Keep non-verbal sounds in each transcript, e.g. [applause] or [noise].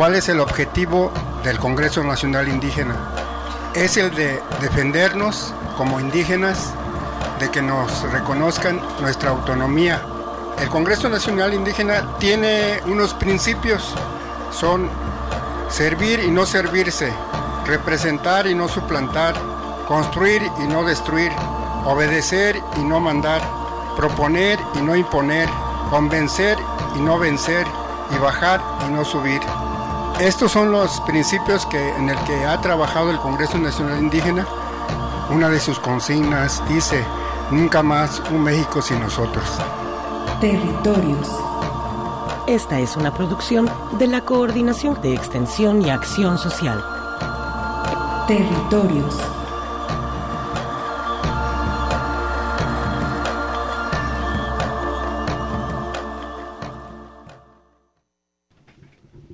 ¿Cuál es el objetivo del Congreso Nacional Indígena? Es el de defendernos como indígenas, de que nos reconozcan nuestra autonomía. El Congreso Nacional Indígena tiene unos principios, son servir y no servirse, representar y no suplantar, construir y no destruir, obedecer y no mandar, proponer y no imponer, convencer y no vencer, y bajar y no subir. Estos son los principios que, en el que ha trabajado el Congreso Nacional Indígena. Una de sus consignas dice, nunca más un México sin nosotros. Territorios. Esta es una producción de la Coordinación de Extensión y Acción Social. Territorios.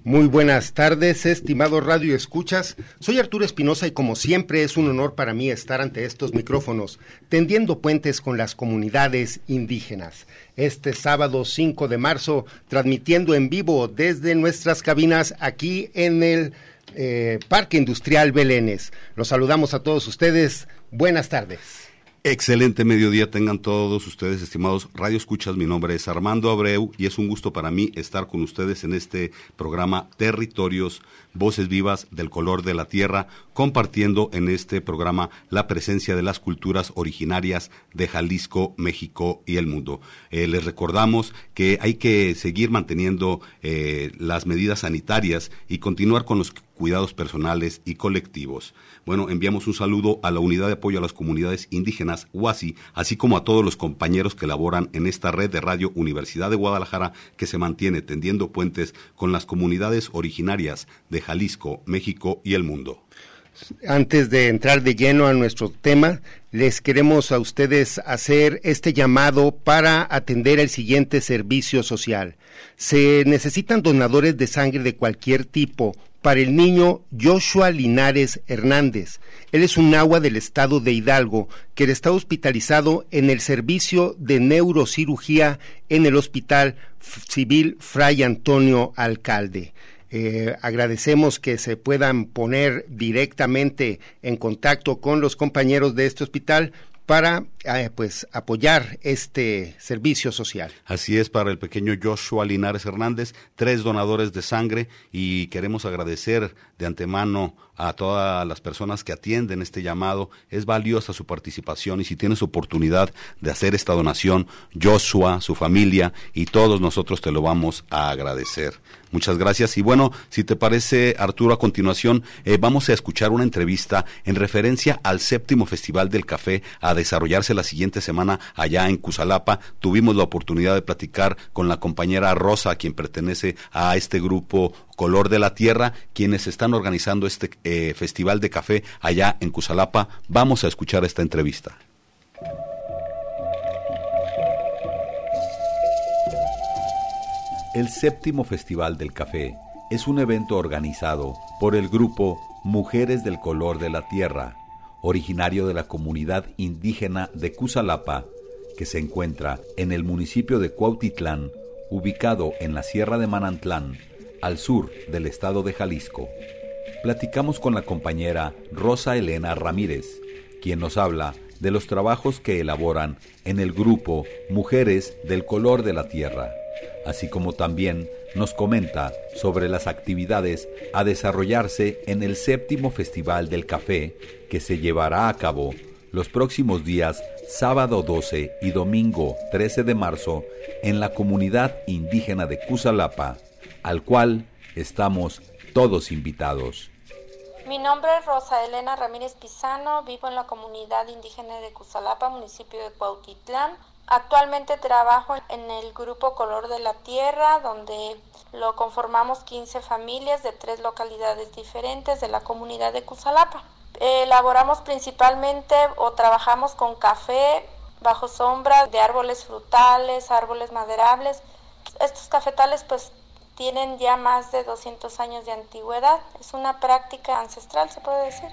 Muy buenas tardes, estimados Radio Escuchas. Soy Arturo Espinosa y como siempre es un honor para mí estar ante estos micrófonos, tendiendo puentes con las comunidades indígenas. Este sábado 5 de marzo, transmitiendo en vivo desde nuestras cabinas aquí en el eh, Parque Industrial Belénes. Los saludamos a todos ustedes. Buenas tardes. Excelente mediodía tengan todos ustedes, estimados Radio Escuchas. Mi nombre es Armando Abreu y es un gusto para mí estar con ustedes en este programa Territorios, Voces Vivas del Color de la Tierra, compartiendo en este programa la presencia de las culturas originarias de Jalisco, México y el mundo. Eh, les recordamos que hay que seguir manteniendo eh, las medidas sanitarias y continuar con los cuidados personales y colectivos. Bueno, enviamos un saludo a la Unidad de Apoyo a las Comunidades Indígenas, UASI, así como a todos los compañeros que laboran en esta red de radio Universidad de Guadalajara que se mantiene tendiendo puentes con las comunidades originarias de Jalisco, México y el mundo. Antes de entrar de lleno a nuestro tema, les queremos a ustedes hacer este llamado para atender el siguiente servicio social. Se necesitan donadores de sangre de cualquier tipo para el niño Joshua Linares Hernández. Él es un agua del estado de Hidalgo que está hospitalizado en el servicio de neurocirugía en el Hospital Civil Fray Antonio Alcalde. Eh, agradecemos que se puedan poner directamente en contacto con los compañeros de este hospital para pues apoyar este servicio social. Así es para el pequeño Joshua Linares Hernández, tres donadores de sangre y queremos agradecer de antemano a todas las personas que atienden este llamado. Es valiosa su participación y si tienes oportunidad de hacer esta donación, Joshua, su familia y todos nosotros te lo vamos a agradecer. Muchas gracias. Y bueno, si te parece, Arturo, a continuación eh, vamos a escuchar una entrevista en referencia al séptimo Festival del Café a desarrollarse la siguiente semana allá en Cusalapa. Tuvimos la oportunidad de platicar con la compañera Rosa, quien pertenece a este grupo Color de la Tierra, quienes están organizando este eh, Festival de Café allá en Cusalapa. Vamos a escuchar esta entrevista. El séptimo Festival del Café es un evento organizado por el grupo Mujeres del Color de la Tierra, originario de la comunidad indígena de Cusalapa, que se encuentra en el municipio de Cuautitlán, ubicado en la Sierra de Manantlán, al sur del estado de Jalisco. Platicamos con la compañera Rosa Elena Ramírez, quien nos habla de los trabajos que elaboran en el grupo Mujeres del Color de la Tierra, así como también nos comenta sobre las actividades a desarrollarse en el séptimo Festival del Café que se llevará a cabo los próximos días sábado 12 y domingo 13 de marzo en la comunidad indígena de Cusalapa, al cual estamos todos invitados. Mi nombre es Rosa Elena Ramírez Pizano, vivo en la comunidad indígena de Cusalapa, municipio de Cuautitlán. Actualmente trabajo en el grupo Color de la Tierra, donde lo conformamos 15 familias de tres localidades diferentes de la comunidad de Cusalapa. Elaboramos principalmente o trabajamos con café bajo sombra de árboles frutales, árboles maderables. Estos cafetales pues tienen ya más de 200 años de antigüedad. Es una práctica ancestral, se puede decir.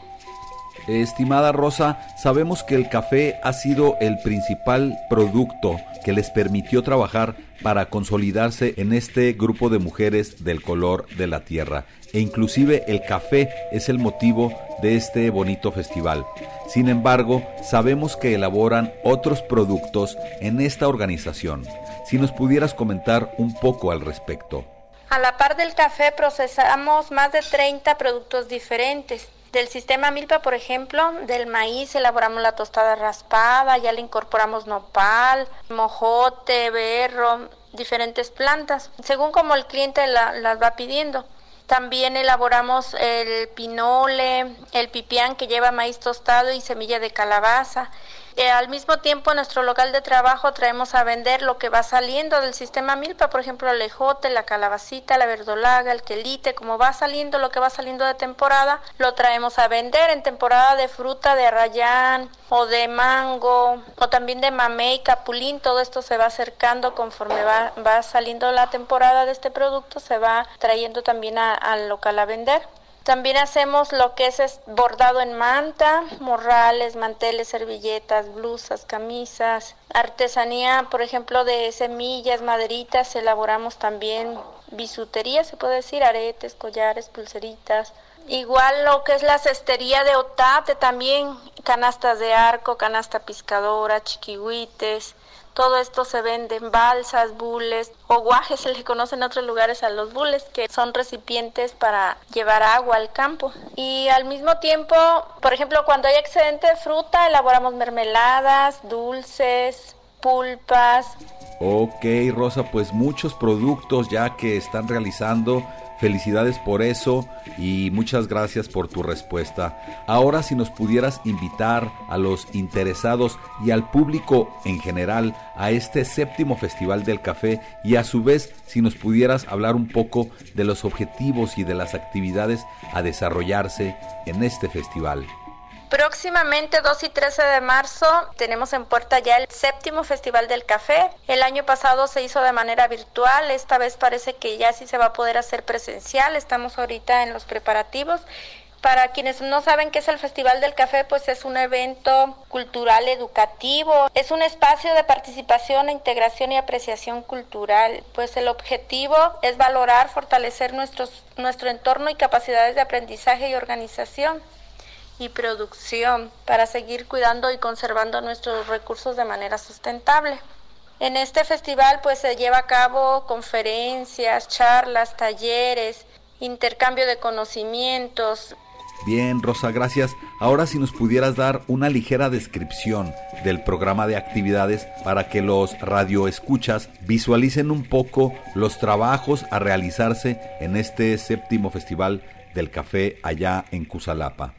Estimada Rosa, sabemos que el café ha sido el principal producto que les permitió trabajar para consolidarse en este grupo de mujeres del color de la tierra. E inclusive el café es el motivo de este bonito festival. Sin embargo, sabemos que elaboran otros productos en esta organización. Si nos pudieras comentar un poco al respecto. A la par del café procesamos más de 30 productos diferentes. Del sistema Milpa, por ejemplo, del maíz elaboramos la tostada raspada, ya le incorporamos nopal, mojote, berro, diferentes plantas, según como el cliente las va pidiendo. También elaboramos el pinole, el pipián que lleva maíz tostado y semilla de calabaza. Eh, al mismo tiempo, en nuestro local de trabajo traemos a vender lo que va saliendo del sistema Milpa, por ejemplo, el ejote, la calabacita, la verdolaga, el quelite, como va saliendo lo que va saliendo de temporada, lo traemos a vender en temporada de fruta, de arrayán o de mango o también de mamey, capulín, todo esto se va acercando conforme va, va saliendo la temporada de este producto, se va trayendo también al local a vender. También hacemos lo que es bordado en manta, morrales, manteles, servilletas, blusas, camisas, artesanía, por ejemplo, de semillas, maderitas, elaboramos también bisutería, se puede decir, aretes, collares, pulseritas. Igual lo que es la cestería de otate también, canastas de arco, canasta piscadora, chiquihuites, todo esto se vende en balsas, bules o guajes, [laughs] se le conocen en otros lugares a los bules, que son recipientes para llevar agua al campo. Y al mismo tiempo, por ejemplo, cuando hay excedente de fruta, elaboramos mermeladas, dulces, pulpas. Ok, Rosa, pues muchos productos ya que están realizando Felicidades por eso y muchas gracias por tu respuesta. Ahora si nos pudieras invitar a los interesados y al público en general a este séptimo Festival del Café y a su vez si nos pudieras hablar un poco de los objetivos y de las actividades a desarrollarse en este festival. Próximamente, 2 y 13 de marzo, tenemos en puerta ya el séptimo Festival del Café. El año pasado se hizo de manera virtual, esta vez parece que ya sí se va a poder hacer presencial. Estamos ahorita en los preparativos. Para quienes no saben qué es el Festival del Café, pues es un evento cultural educativo, es un espacio de participación, integración y apreciación cultural. Pues el objetivo es valorar, fortalecer nuestros, nuestro entorno y capacidades de aprendizaje y organización y producción para seguir cuidando y conservando nuestros recursos de manera sustentable. En este festival pues se lleva a cabo conferencias, charlas, talleres, intercambio de conocimientos. Bien, Rosa, gracias. Ahora si nos pudieras dar una ligera descripción del programa de actividades para que los radioescuchas visualicen un poco los trabajos a realizarse en este séptimo festival del café allá en Cusalapa.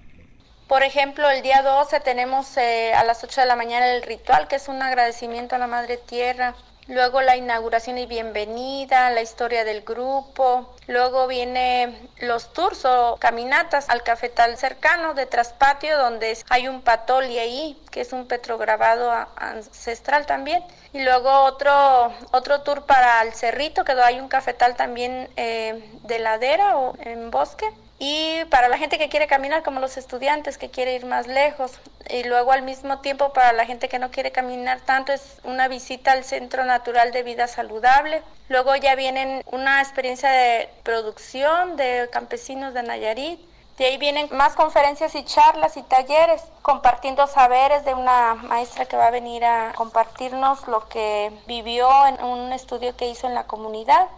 Por ejemplo, el día 12 tenemos eh, a las 8 de la mañana el ritual, que es un agradecimiento a la Madre Tierra. Luego la inauguración y bienvenida, la historia del grupo. Luego viene los tours o caminatas al cafetal cercano de Traspatio, donde hay un patoli ahí, que es un petrograbado ancestral también. Y luego otro, otro tour para el cerrito, que hay un cafetal también eh, de ladera o en bosque y para la gente que quiere caminar como los estudiantes que quiere ir más lejos y luego al mismo tiempo para la gente que no quiere caminar tanto es una visita al Centro Natural de Vida Saludable. Luego ya vienen una experiencia de producción de campesinos de Nayarit. De ahí vienen más conferencias y charlas y talleres, compartiendo saberes de una maestra que va a venir a compartirnos lo que vivió en un estudio que hizo en la comunidad.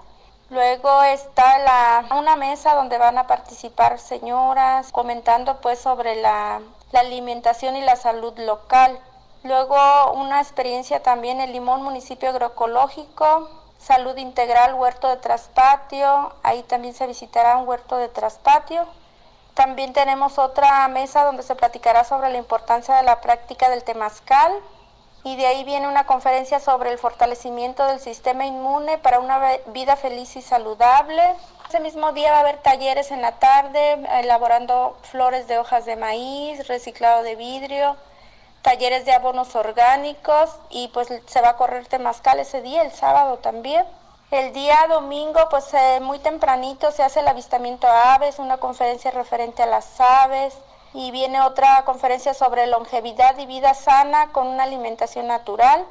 Luego está la, una mesa donde van a participar señoras comentando pues sobre la, la alimentación y la salud local. Luego una experiencia también en Limón, municipio agroecológico, salud integral, huerto de traspatio, ahí también se visitará un huerto de traspatio. También tenemos otra mesa donde se platicará sobre la importancia de la práctica del temazcal, y de ahí viene una conferencia sobre el fortalecimiento del sistema inmune para una vida feliz y saludable. Ese mismo día va a haber talleres en la tarde elaborando flores de hojas de maíz, reciclado de vidrio, talleres de abonos orgánicos y pues se va a correr temazcal ese día, el sábado también. El día domingo, pues eh, muy tempranito se hace el avistamiento a aves, una conferencia referente a las aves, y viene otra conferencia sobre longevidad y vida sana con una alimentación natural.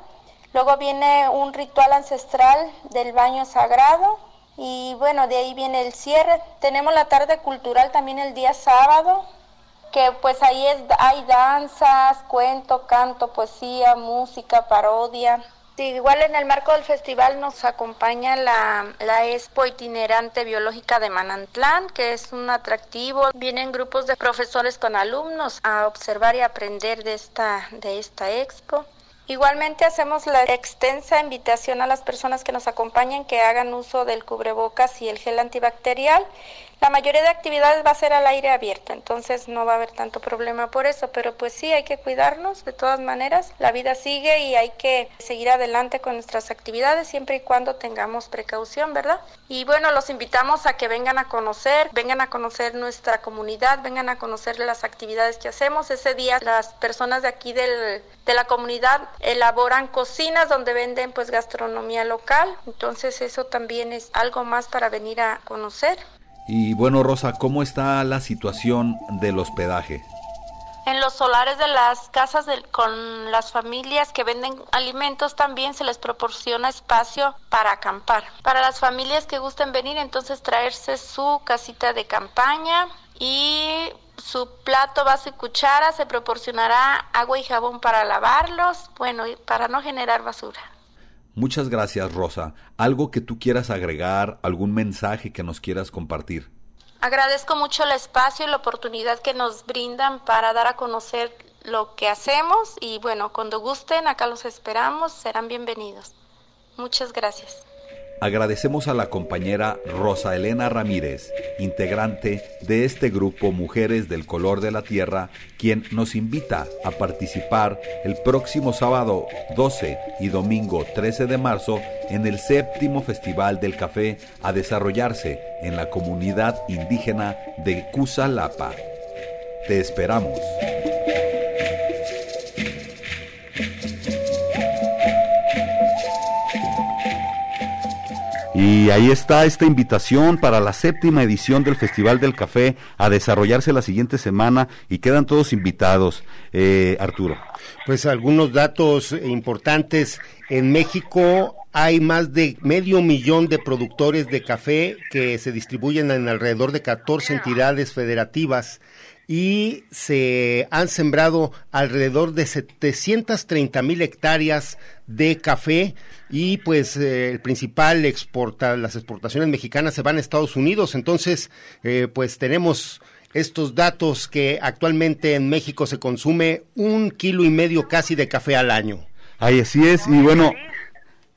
Luego viene un ritual ancestral del baño sagrado y bueno, de ahí viene el cierre. Tenemos la tarde cultural también el día sábado, que pues ahí hay danzas, cuento, canto, poesía, música, parodia. Igual en el marco del festival nos acompaña la, la Expo Itinerante Biológica de Manantlán, que es un atractivo. Vienen grupos de profesores con alumnos a observar y aprender de esta, de esta expo. Igualmente hacemos la extensa invitación a las personas que nos acompañan que hagan uso del cubrebocas y el gel antibacterial la mayoría de actividades va a ser al aire abierto, entonces no va a haber tanto problema por eso, pero pues sí, hay que cuidarnos de todas maneras. La vida sigue y hay que seguir adelante con nuestras actividades siempre y cuando tengamos precaución, ¿verdad? Y bueno, los invitamos a que vengan a conocer, vengan a conocer nuestra comunidad, vengan a conocer las actividades que hacemos. Ese día las personas de aquí del, de la comunidad elaboran cocinas donde venden pues gastronomía local, entonces eso también es algo más para venir a conocer. Y bueno, Rosa, ¿cómo está la situación del hospedaje? En los solares de las casas con las familias que venden alimentos también se les proporciona espacio para acampar. Para las familias que gusten venir, entonces traerse su casita de campaña y su plato, vaso y cuchara, se proporcionará agua y jabón para lavarlos, bueno, para no generar basura. Muchas gracias, Rosa. ¿Algo que tú quieras agregar, algún mensaje que nos quieras compartir? Agradezco mucho el espacio y la oportunidad que nos brindan para dar a conocer lo que hacemos y bueno, cuando gusten, acá los esperamos, serán bienvenidos. Muchas gracias. Agradecemos a la compañera Rosa Elena Ramírez, integrante de este grupo Mujeres del Color de la Tierra, quien nos invita a participar el próximo sábado 12 y domingo 13 de marzo en el séptimo Festival del Café a desarrollarse en la comunidad indígena de Cusalapa. Te esperamos. Y ahí está esta invitación para la séptima edición del Festival del Café a desarrollarse la siguiente semana y quedan todos invitados. Eh, Arturo. Pues algunos datos importantes. En México hay más de medio millón de productores de café que se distribuyen en alrededor de 14 entidades federativas y se han sembrado alrededor de 730 mil hectáreas de café y pues eh, el principal exporta, las exportaciones mexicanas se van a Estados Unidos, entonces eh, pues tenemos estos datos que actualmente en México se consume un kilo y medio casi de café al año. Ahí así es, y bueno,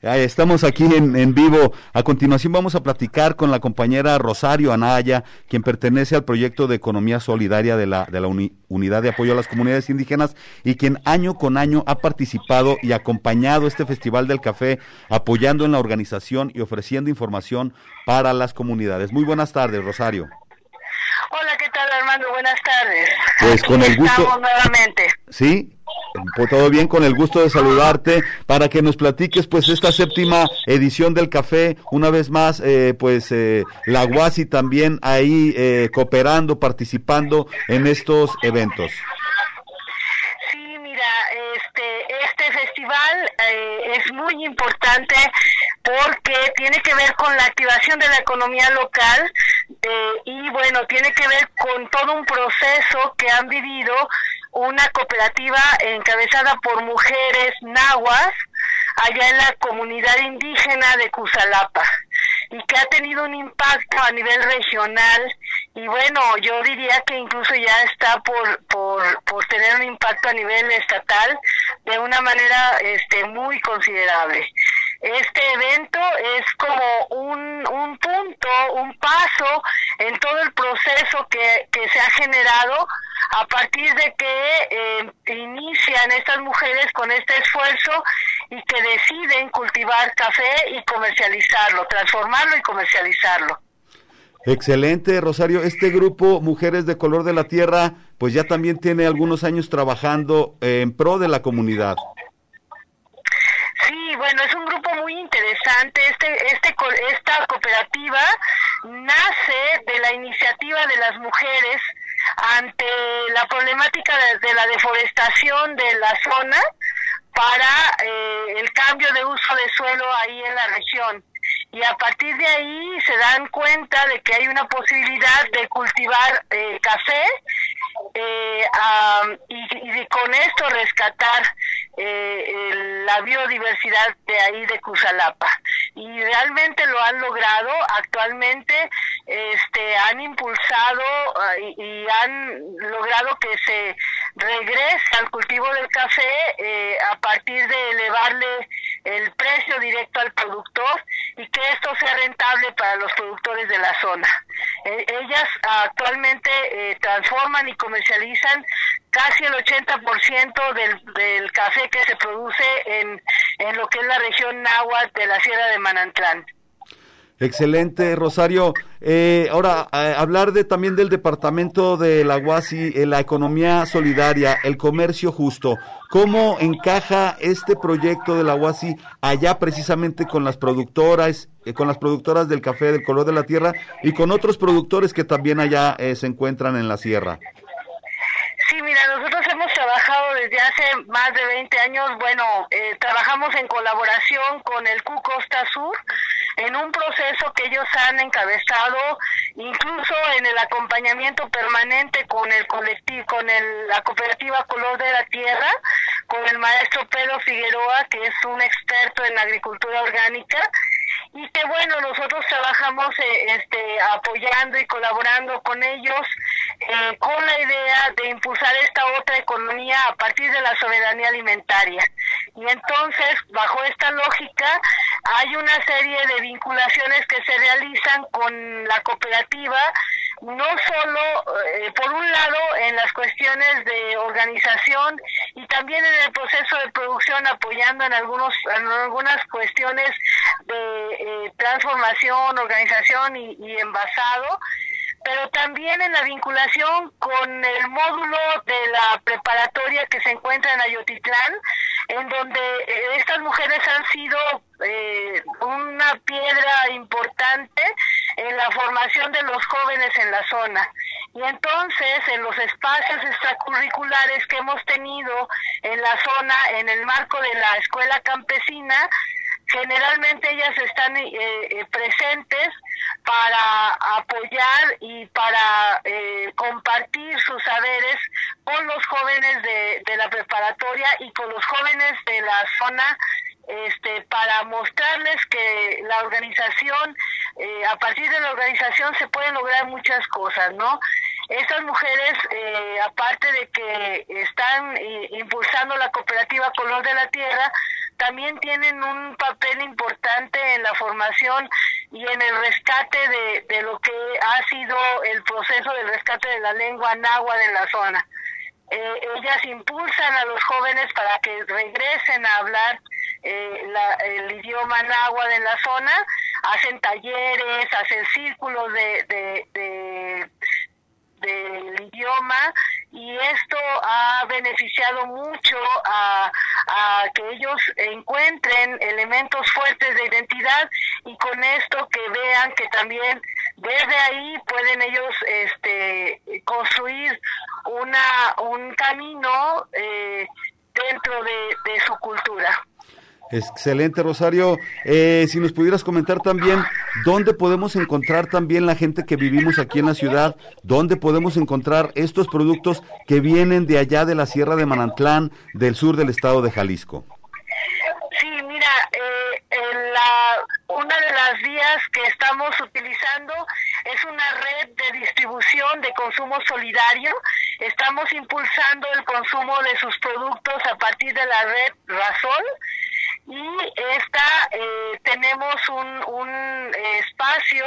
Estamos aquí en, vivo. A continuación vamos a platicar con la compañera Rosario Anaya, quien pertenece al proyecto de economía solidaria de la, de la Unidad de Apoyo a las Comunidades Indígenas y quien año con año ha participado y acompañado este Festival del Café, apoyando en la organización y ofreciendo información para las comunidades. Muy buenas tardes, Rosario. Hola, ¿qué tal, Armando? Buenas tardes. Pues con el gusto. Estamos nuevamente. Sí, pues todo bien, con el gusto de saludarte para que nos platiques pues esta séptima edición del café, una vez más eh, pues eh, la Guasi también ahí eh, cooperando, participando en estos eventos. Sí, mira, este, este festival es muy importante porque tiene que ver con la activación de la economía local y bueno, tiene que ver con todo un proceso que han vivido una cooperativa encabezada por mujeres nahuas allá en la comunidad indígena de Cusalapa y que ha tenido un impacto a nivel regional y bueno, yo diría que incluso ya está por, por, por tener un impacto a nivel estatal de una manera este, muy considerable. Este evento es como un, un punto, un paso en todo el proceso que, que se ha generado a partir de que eh, inician estas mujeres con este esfuerzo y que deciden cultivar café y comercializarlo, transformarlo y comercializarlo. Excelente, Rosario. Este grupo Mujeres de Color de la Tierra, pues ya también tiene algunos años trabajando en pro de la comunidad. Sí, bueno, es un grupo muy interesante. Este, este, esta cooperativa nace de la iniciativa de las mujeres ante la problemática de, la deforestación de la zona para eh, el cambio de uso de suelo ahí en la región y a partir de ahí se dan cuenta de que hay una posibilidad de cultivar eh, café eh, y, con esto rescatar eh, la biodiversidad de ahí de Cusalapa y realmente lo han logrado actualmente este han impulsado ah, y, han logrado que se regrese al cultivo del café a partir de elevarle el precio directo al productor y que esto sea rentable para los productores de la zona. E, ellas actualmente eh, transforman y comercializan casi el 80% del, del café que se produce en, en lo que es la región náhuatl de la Sierra de Manantlán. Excelente, Rosario. Eh, ahora, eh, hablar de también del departamento de la UASI, eh, la economía solidaria, el comercio justo. ¿Cómo encaja este proyecto de la UASI allá precisamente con las productoras, con las productoras del café del color de la tierra y con otros productores que también allá se encuentran en la sierra? Sí, mira, nosotros hemos trabajado desde hace más de 20 años, bueno, trabajamos en colaboración con el Q Costa Sur, en un proceso que ellos han encabezado, incluso en el acompañamiento permanente con el colectivo, con el, la cooperativa Color de la Tierra, con el maestro Pedro Figueroa, que es un experto en agricultura orgánica, y que bueno, nosotros trabajamos eh, este, apoyando y colaborando con ellos eh, con la idea de impulsar esta otra economía a partir de la soberanía alimentaria. Y entonces, bajo esta lógica, hay una serie de vinculaciones que se realizan con la cooperativa, no solo, eh, por un lado, en las cuestiones de organización y también en el proceso de producción, apoyando en, algunos, en algunas cuestiones de eh, transformación, organización y, y envasado, pero también en la vinculación con el módulo de la preparatoria que se encuentra en Ayotitlán, en donde eh, estas mujeres han sido eh, una piedra importante en la formación de los jóvenes en la zona. Y entonces, en los espacios extracurriculares que hemos tenido en la zona, en el marco de la escuela campesina, generalmente ellas están eh, eh, presentes para apoyar y para eh, compartir sus saberes con los jóvenes de, de, la preparatoria y con los jóvenes de la zona este, para mostrarles que la organización, a partir de la organización se pueden lograr muchas cosas, ¿no? Estas mujeres, aparte de que están impulsando la cooperativa Color de la Tierra, también tienen un papel importante en la formación y en el rescate de, lo que ha sido el proceso del rescate de la lengua náhuatl en la zona. Eh, ellas impulsan a los jóvenes para que regresen a hablar eh, el idioma náhuatl en la zona, hacen talleres, hacen círculos de, de del idioma y esto ha beneficiado mucho a, que ellos encuentren elementos fuertes de identidad y con esto que vean que también desde ahí pueden ellos este construir una un camino eh, dentro de su cultura. Excelente, Rosario. Eh, si nos pudieras comentar también dónde podemos encontrar también la gente que vivimos aquí en la ciudad, dónde podemos encontrar estos productos que vienen de allá de la Sierra de Manantlán, del sur del estado de Jalisco. Sí, mira, eh, la, una de las vías que estamos utilizando es una red de distribución de consumo solidario. Estamos impulsando el consumo de sus productos a partir de la red Razol y esta eh, tenemos un, un espacio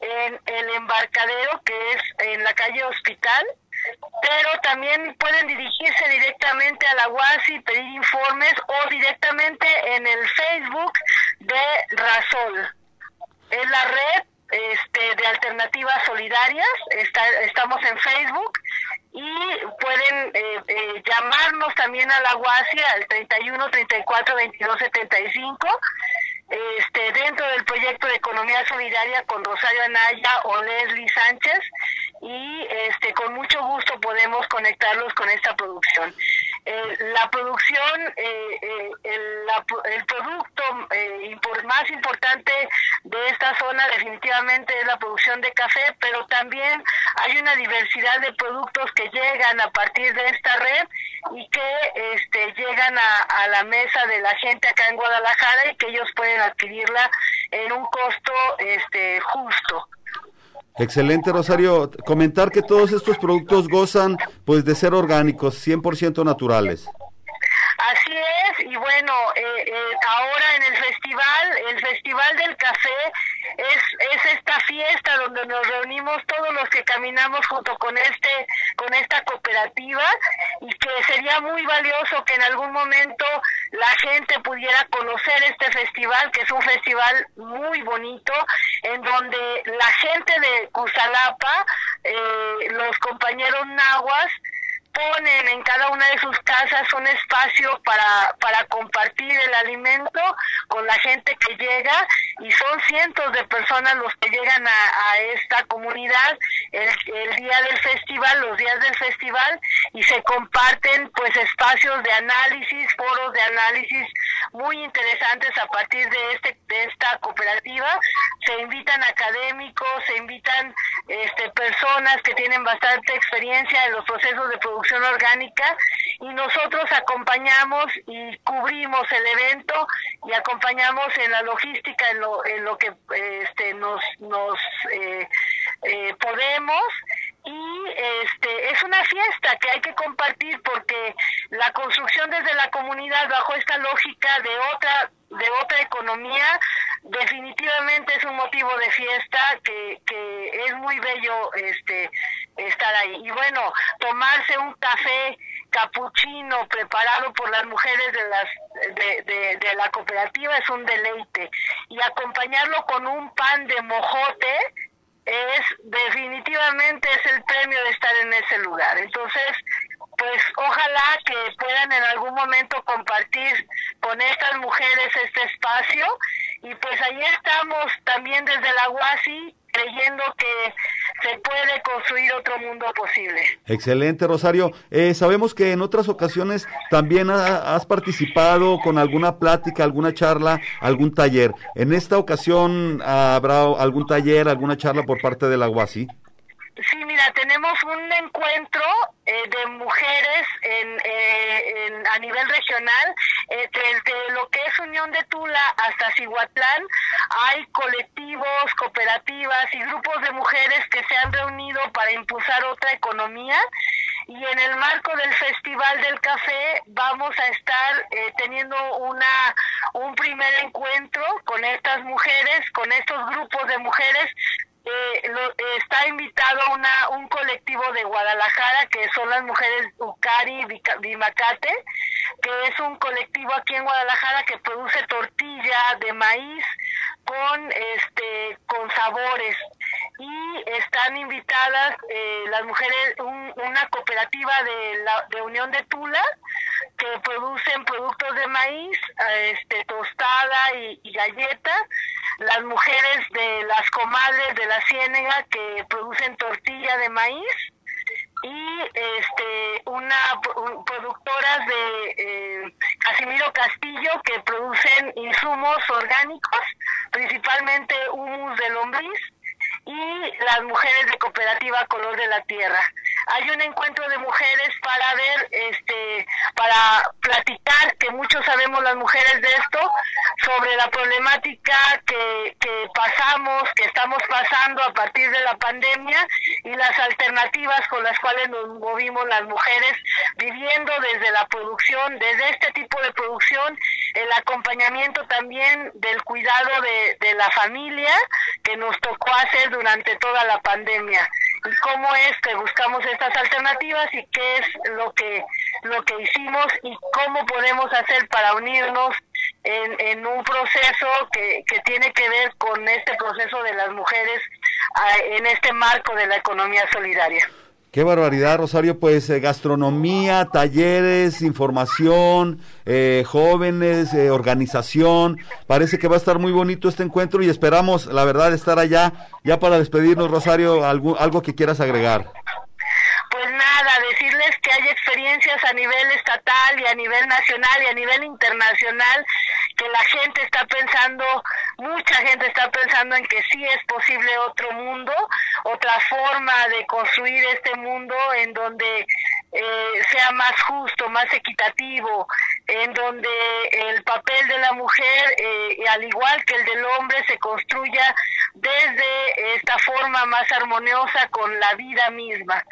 en el embarcadero que es en la calle Hospital, pero también pueden dirigirse directamente a la UASI pedir informes o directamente en el Facebook de Rasol. Es la red este, de alternativas solidarias, está, estamos en Facebook y pueden eh, eh, llamarnos también a la UASI al 31 34 22 75 este, dentro del proyecto de economía solidaria con Rosario Anaya o Leslie Sánchez y este, con mucho gusto podemos conectarlos con esta producción. Eh, la producción, eh, eh, el, el, producto más importante de esta zona definitivamente es la producción de café, pero también hay una diversidad de productos que llegan a partir de esta red y que este, llegan a, a la mesa de la gente acá en Guadalajara y que ellos pueden adquirirla en un costo este, justo. Excelente, Rosario. Comentar que todos estos productos gozan pues de ser orgánicos, 100% naturales. Así es, y bueno, eh, eh, ahora en el festival, el Festival del Café es, es esta fiesta donde nos reunimos todos los que caminamos junto con este con esta cooperativa y que sería muy valioso que en algún momento la gente pudiera conocer este festival, que es un festival muy bonito, en donde la gente de Cusalapa, eh, los compañeros nahuas, ponen en cada una de sus casas un espacio para, para compartir el alimento con la gente que llega y son cientos de personas los que llegan a, esta comunidad el, día del festival, los días del festival y se comparten pues espacios de análisis, foros de análisis muy interesantes a partir de este de esta cooperativa. Se invitan académicos, se invitan este personas que tienen bastante experiencia en los procesos de producción orgánica y nosotros acompañamos y cubrimos el evento y acompañamos en la logística en lo, en lo que este, nos, nos eh, eh, podemos y este es una fiesta que hay que compartir porque la construcción desde la comunidad bajo esta lógica de otra de otra economía definitivamente es un motivo de fiesta que, que es muy bello este estar ahí. Y bueno tomarse un café capuchino preparado por las mujeres de las de, de, de la cooperativa es un deleite. Y acompañarlo con un pan de mojote es definitivamente es el premio de estar en ese lugar. Entonces, pues ojalá que puedan en algún momento compartir con estas mujeres este espacio y pues ahí estamos también desde la UASI creyendo que se puede construir otro mundo posible. Excelente, Rosario. Eh, sabemos que en otras ocasiones también has participado con alguna plática, alguna charla, algún taller. ¿En esta ocasión habrá algún taller, alguna charla por parte de la UASI? Sí, mira, tenemos un encuentro eh, de mujeres en, eh, a nivel regional, eh, desde lo que es Unión de Tula hasta Cihuatlán, hay colectivos, cooperativas y grupos de mujeres que se han reunido para impulsar otra economía. Y en el marco del Festival del Café vamos a estar eh, teniendo una un primer encuentro con estas mujeres, con estos grupos de mujeres eh, lo, está invitado una, un colectivo de Guadalajara que son las mujeres Ucari Bimacate, que es un colectivo aquí en Guadalajara que produce tortilla de maíz con este con sabores y están invitadas eh, las mujeres una cooperativa de la de Unión de Tula que producen productos de maíz este tostada y, galleta. Las mujeres de las comadres de la ciénega que producen tortilla de maíz. Y este una productoras de eh, Casimiro Castillo que producen insumos orgánicos, principalmente humus de lombriz y las mujeres de cooperativa Color de la Tierra. Hay un encuentro de mujeres para ver, este, para platicar, que muchos sabemos las mujeres de esto, sobre la problemática que, que pasamos, que estamos pasando a partir de la pandemia y las alternativas con las cuales nos movimos las mujeres viviendo desde la producción, desde este tipo de producción, el acompañamiento también del cuidado de, de la familia que nos tocó hacer durante toda la pandemia. Y cómo es que buscamos estas alternativas y qué es lo que lo que hicimos y cómo podemos hacer para unirnos en, en un proceso que, que tiene que ver con este proceso de las mujeres ah, en este marco de la economía solidaria. Qué barbaridad, Rosario. Pues eh, gastronomía, talleres, información, eh, jóvenes, eh, organización. Parece que va a estar muy bonito este encuentro y esperamos, la verdad, estar allá. Ya para despedirnos, Rosario, algo, algo que quieras agregar. Nada, decirles que hay experiencias a nivel estatal y a nivel nacional y a nivel internacional que la gente está pensando, mucha gente está pensando en que sí es posible otro mundo, otra forma de construir este mundo en donde eh, sea más justo, más equitativo, en donde el papel de la mujer, eh, al igual que el del hombre, se construya desde esta forma más armoniosa con la vida misma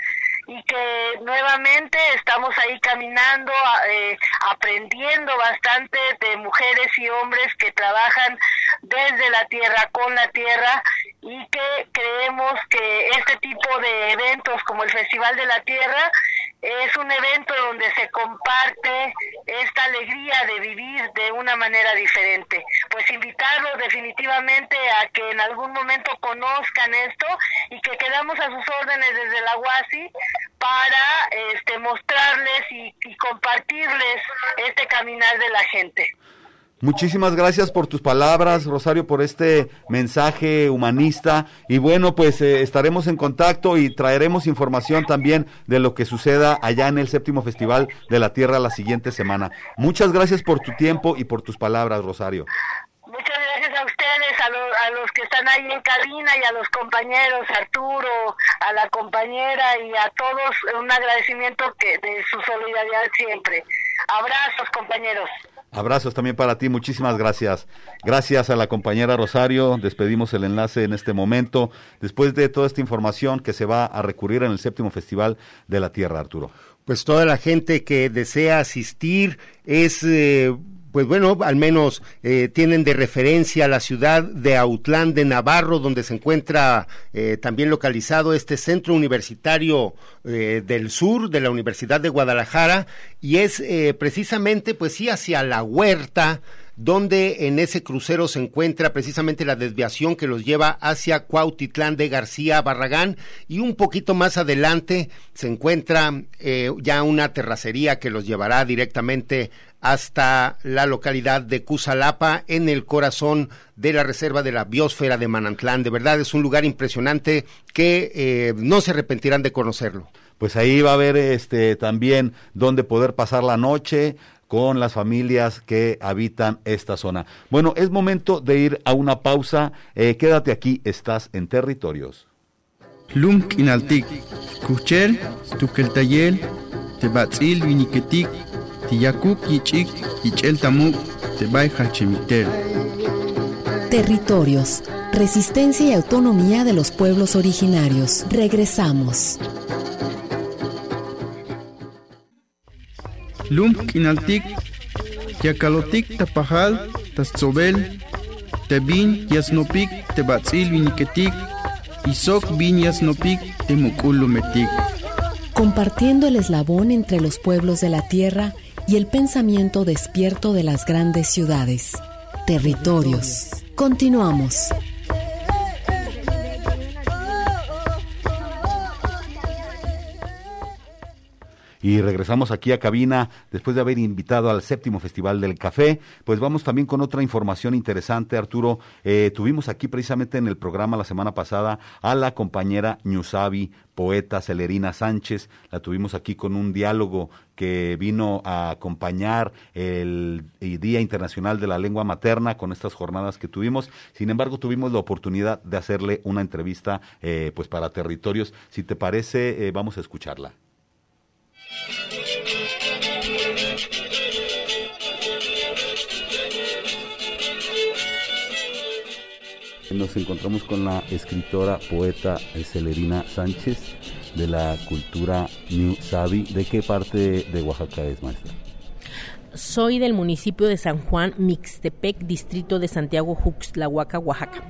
y que nuevamente estamos ahí caminando, eh, aprendiendo bastante de mujeres y hombres que trabajan desde la tierra, con la tierra, y que creemos que este tipo de eventos como el Festival de la Tierra es un evento donde se comparte esta alegría de vivir de una manera diferente. Pues invitarlos definitivamente a que en algún momento conozcan esto y que quedamos a sus órdenes desde la UASI para este, mostrarles y, y compartirles este caminar de la gente. Muchísimas gracias por tus palabras, Rosario, por este mensaje humanista. Y bueno, pues eh, estaremos en contacto y traeremos información también de lo que suceda allá en el séptimo Festival de la Tierra la siguiente semana. Muchas gracias por tu tiempo y por tus palabras, Rosario. Muchas gracias a ustedes, a, a los que están ahí en cabina y a los compañeros, Arturo, a la compañera y a todos, un agradecimiento que, de su solidaridad siempre. Abrazos, compañeros. Abrazos también para ti, muchísimas gracias. Gracias a la compañera Rosario, despedimos el enlace en este momento, después de toda esta información que se va a recurrir en el séptimo Festival de la Tierra, Arturo. Pues toda la gente que desea asistir es... Eh, pues bueno, al menos eh, tienen de referencia la ciudad de Autlán de Navarro, donde se encuentra eh, también localizado este centro universitario eh, del sur de la Universidad de Guadalajara, y es eh, precisamente, pues sí, hacia la huerta, donde en ese crucero se encuentra precisamente la desviación que los lleva hacia Cuautitlán de García Barragán y un poquito más adelante se encuentra eh, ya una terracería que los llevará directamente hasta la localidad de Cusalapa, en el corazón de la reserva de la biosfera de Manantlán. De verdad es un lugar impresionante que eh, no se arrepentirán de conocerlo. Pues ahí va a haber este también donde poder pasar la noche con las familias que habitan esta zona. Bueno, es momento de ir a una pausa. Eh, quédate aquí, estás en territorios. Lunk inaltik, kuchel, tukeltayel, tebatzil viniketik, tiyakuk yichik, yichel tamuk, tebay hachemitel. Territorios, resistencia y autonomía de los pueblos originarios. Regresamos. Lump inaltik, yakalotik tapajal, tatzobel, tebin yasnopik, tebatzil viniketik, isok bin yasnopik, temukulumetik. Compartiendo el eslabón entre los pueblos de la tierra y el pensamiento despierto de las grandes ciudades. Territorios. Continuamos. Y regresamos aquí a cabina después de haber invitado al séptimo Festival del Café. Pues vamos también con otra información interesante, Arturo. Eh, tuvimos aquí precisamente en el programa la semana pasada a la compañera Ñusabi, poeta Celerina Sánchez. La tuvimos aquí con un diálogo que vino a acompañar el, Día Internacional de la Lengua Materna con estas jornadas que tuvimos. Sin embargo, tuvimos la oportunidad de hacerle una entrevista eh, pues para territorios. Si te parece, eh, vamos a escucharla. Nos encontramos con la escritora, poeta Celerina Sánchez de la cultura New Sabi. ¿De qué parte de Oaxaca es, maestra? Soy del municipio de San Juan, Mixtepec, distrito de Santiago Juxtlahuaca, Oaxaca.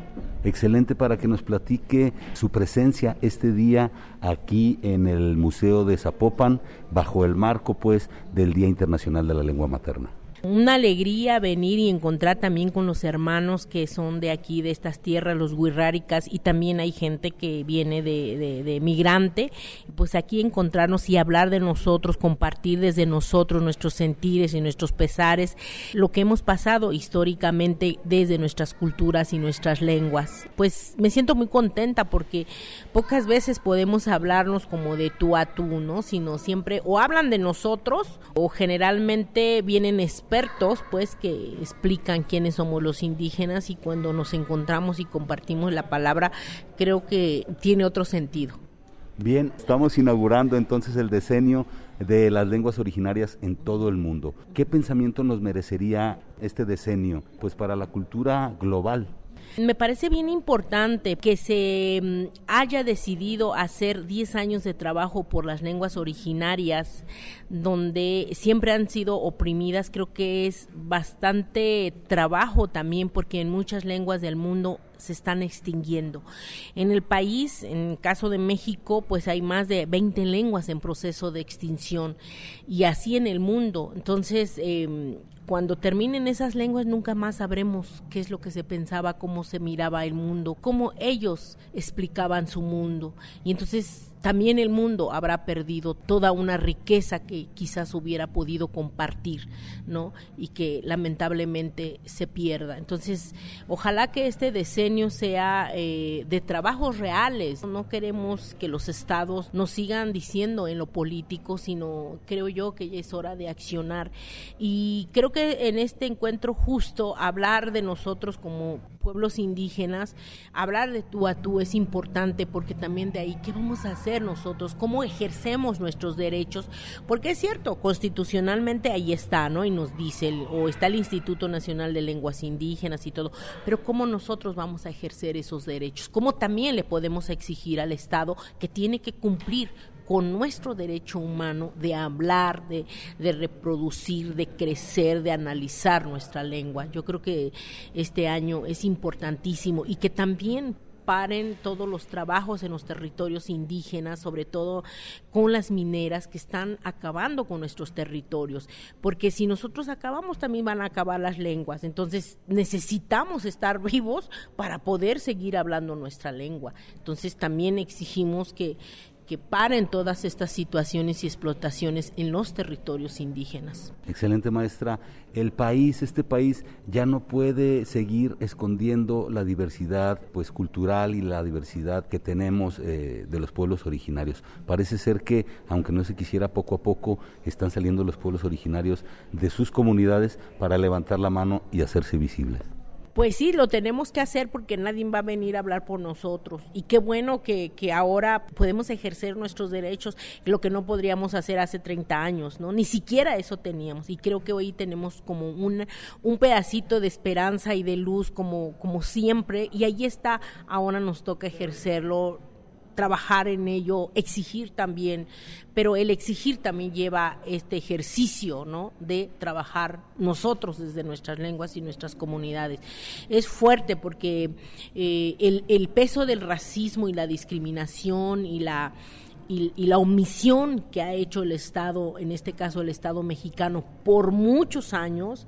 Excelente para que nos platique su presencia este día aquí en el Museo de Zapopan, bajo el marco pues del Día Internacional de la Lengua Materna. Una alegría venir y encontrar también con los hermanos que son de aquí, de estas tierras, los huirráricas, y también hay gente que viene de, de, migrante, pues aquí encontrarnos y hablar de nosotros, compartir desde nosotros nuestros sentires y nuestros pesares, lo que hemos pasado históricamente desde nuestras culturas y nuestras lenguas. Pues me siento muy contenta porque pocas veces podemos hablarnos como de tú a tú, ¿no? Sino siempre o hablan de nosotros o generalmente vienen expertos pues que explican quiénes somos los indígenas y cuando nos encontramos y compartimos la palabra creo que tiene otro sentido. Bien, estamos inaugurando entonces el decenio de las lenguas originarias en todo el mundo. ¿Qué pensamiento nos merecería este decenio? Pues para la cultura global. Me parece bien importante que se mm, haya decidido hacer 10 años de trabajo por las lenguas originarias, donde siempre han sido oprimidas. Creo que es bastante trabajo también porque en muchas lenguas del mundo se están extinguiendo. En el país, en el caso de México, pues hay más de 20 lenguas en proceso de extinción y así en el mundo. Entonces, eh, cuando terminen esas lenguas nunca más sabremos qué es lo que se pensaba, cómo se miraba el mundo, cómo ellos explicaban su mundo. Y entonces también el mundo habrá perdido toda una riqueza que quizás hubiera podido compartir, ¿no? Y que lamentablemente se pierda. Entonces, ojalá que este decenio sea eh, de trabajos reales. No queremos que los estados nos sigan diciendo en lo político, sino creo yo que ya es hora de accionar. Y creo que en este encuentro justo hablar de nosotros como pueblos indígenas, hablar de tú a tú es importante porque también de ahí, ¿qué vamos a hacer nosotros? ¿Cómo ejercemos nuestros derechos? Porque es cierto, constitucionalmente ahí está, ¿no? Y nos dice, o está el Instituto Nacional de Lenguas Indígenas y todo, pero ¿cómo nosotros vamos a ejercer esos derechos? ¿Cómo también le podemos exigir al Estado que tiene que cumplir con nuestro derecho humano de hablar, de, de, reproducir, de crecer, de analizar nuestra lengua. Yo creo que este año es importantísimo y que también paren todos los trabajos en los territorios indígenas, sobre todo con las mineras que están acabando con nuestros territorios, porque si nosotros acabamos también van a acabar las lenguas, entonces necesitamos estar vivos para poder seguir hablando nuestra lengua. Entonces también exigimos que, que paren todas estas situaciones y explotaciones en los territorios indígenas. Excelente maestra. El país, este país, ya no puede seguir escondiendo la diversidad pues cultural y la diversidad que tenemos eh, de los pueblos originarios. Parece ser que, aunque no se quisiera, poco a poco están saliendo los pueblos originarios de sus comunidades para levantar la mano y hacerse visibles. Pues sí, lo tenemos que hacer porque nadie va a venir a hablar por nosotros. Y qué bueno que, que ahora podemos ejercer nuestros derechos, lo que no podríamos hacer hace 30 años, ¿no? Ni siquiera eso teníamos. Y creo que hoy tenemos como un, un pedacito de esperanza y de luz como, como siempre. Y ahí está, ahora nos toca ejercerlo trabajar en ello, exigir también, pero el exigir también lleva este ejercicio, ¿no? De trabajar nosotros desde nuestras lenguas y nuestras comunidades. Es fuerte porque eh, el, el peso del racismo y la discriminación y la y, la omisión que ha hecho el Estado, en este caso el Estado mexicano, por muchos años,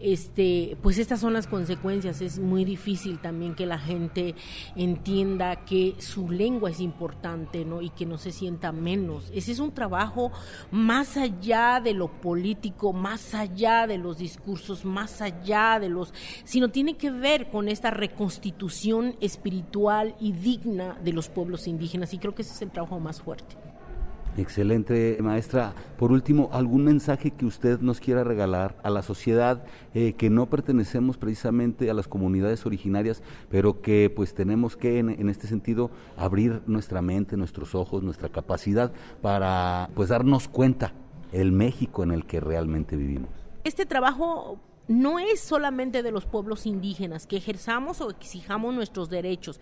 este, pues estas son las consecuencias. Es muy difícil también que la gente entienda que su lengua es importante, ¿no? Y que no se sienta menos. Ese es un trabajo más allá de lo político, más allá de los discursos, más allá de los, sino tiene que ver con esta reconstitución espiritual y digna de los pueblos indígenas. Y creo que ese es el trabajo más fuerte. Excelente, maestra. Por último, ¿algún mensaje que usted nos quiera regalar a la sociedad eh, que no pertenecemos precisamente a las comunidades originarias, pero que pues tenemos que en, este sentido abrir nuestra mente, nuestros ojos, nuestra capacidad para pues darnos cuenta el México en el que realmente vivimos? Este trabajo no es solamente de los pueblos indígenas, que ejerzamos o exijamos nuestros derechos.